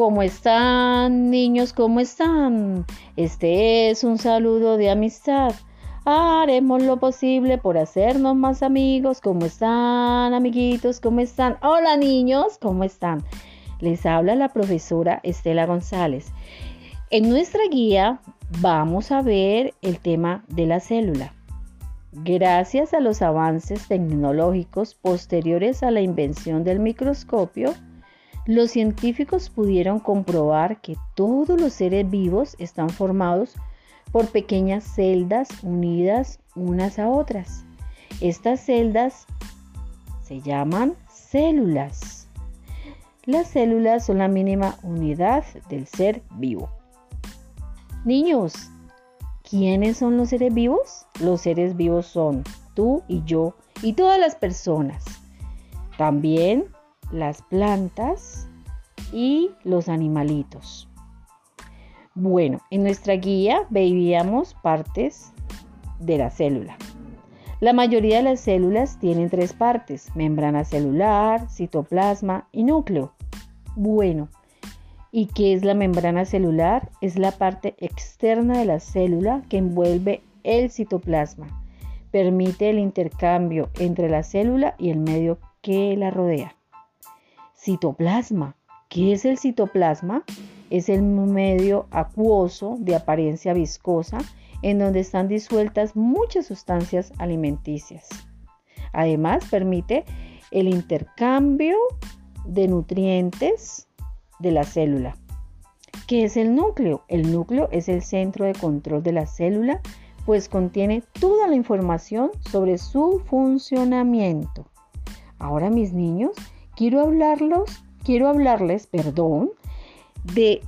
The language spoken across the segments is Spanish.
¿Cómo están, niños? ¿Cómo están? Este es un saludo de amistad. Haremos lo posible por hacernos más amigos. ¿Cómo están, amiguitos? ¿Cómo están? Hola, niños. ¿Cómo están? Les habla la profesora Estela González. En nuestra guía vamos a ver el tema de la célula. Gracias a los avances tecnológicos posteriores a la invención del microscopio, los científicos pudieron comprobar que todos los seres vivos están formados por pequeñas celdas unidas unas a otras. Estas celdas se llaman células. Las células son la mínima unidad del ser vivo. Niños, ¿quiénes son los seres vivos? Los seres vivos son tú y yo y todas las personas. También las plantas y los animalitos. Bueno, en nuestra guía veíamos partes de la célula. La mayoría de las células tienen tres partes, membrana celular, citoplasma y núcleo. Bueno, ¿y qué es la membrana celular? Es la parte externa de la célula que envuelve el citoplasma. Permite el intercambio entre la célula y el medio que la rodea. Citoplasma. ¿Qué es el citoplasma? Es el medio acuoso de apariencia viscosa en donde están disueltas muchas sustancias alimenticias. Además, permite el intercambio de nutrientes de la célula. ¿Qué es el núcleo? El núcleo es el centro de control de la célula, pues contiene toda la información sobre su funcionamiento. Ahora, mis niños, quiero hablarlos, quiero hablarles, perdón, de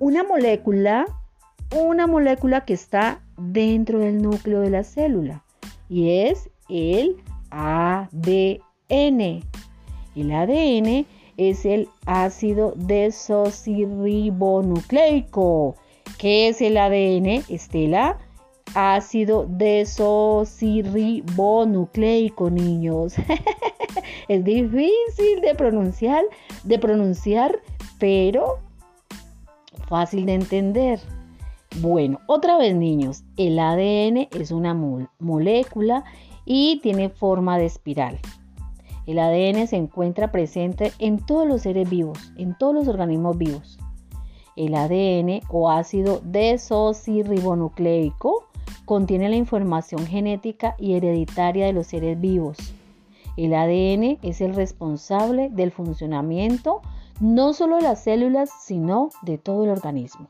una molécula, una molécula que está dentro del núcleo de la célula y es el ADN. El ADN es el ácido desoxirribonucleico. ¿Qué es el ADN, Estela? Ácido desoxirribonucleico, niños. es difícil de pronunciar, de pronunciar, pero fácil de entender. Bueno, otra vez niños, el ADN es una molécula y tiene forma de espiral. El ADN se encuentra presente en todos los seres vivos, en todos los organismos vivos. El ADN o ácido desoxirribonucleico contiene la información genética y hereditaria de los seres vivos. El ADN es el responsable del funcionamiento no solo de las células, sino de todo el organismo.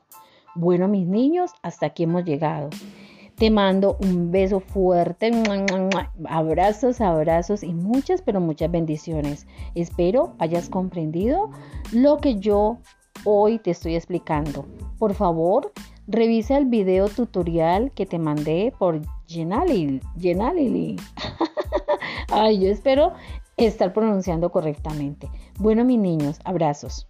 Bueno, mis niños, hasta aquí hemos llegado. Te mando un beso fuerte, abrazos, abrazos y muchas, pero muchas bendiciones. Espero hayas comprendido lo que yo hoy te estoy explicando. Por favor, revisa el video tutorial que te mandé por Genalili. Ay, yo espero estar pronunciando correctamente. Bueno, mis niños, abrazos.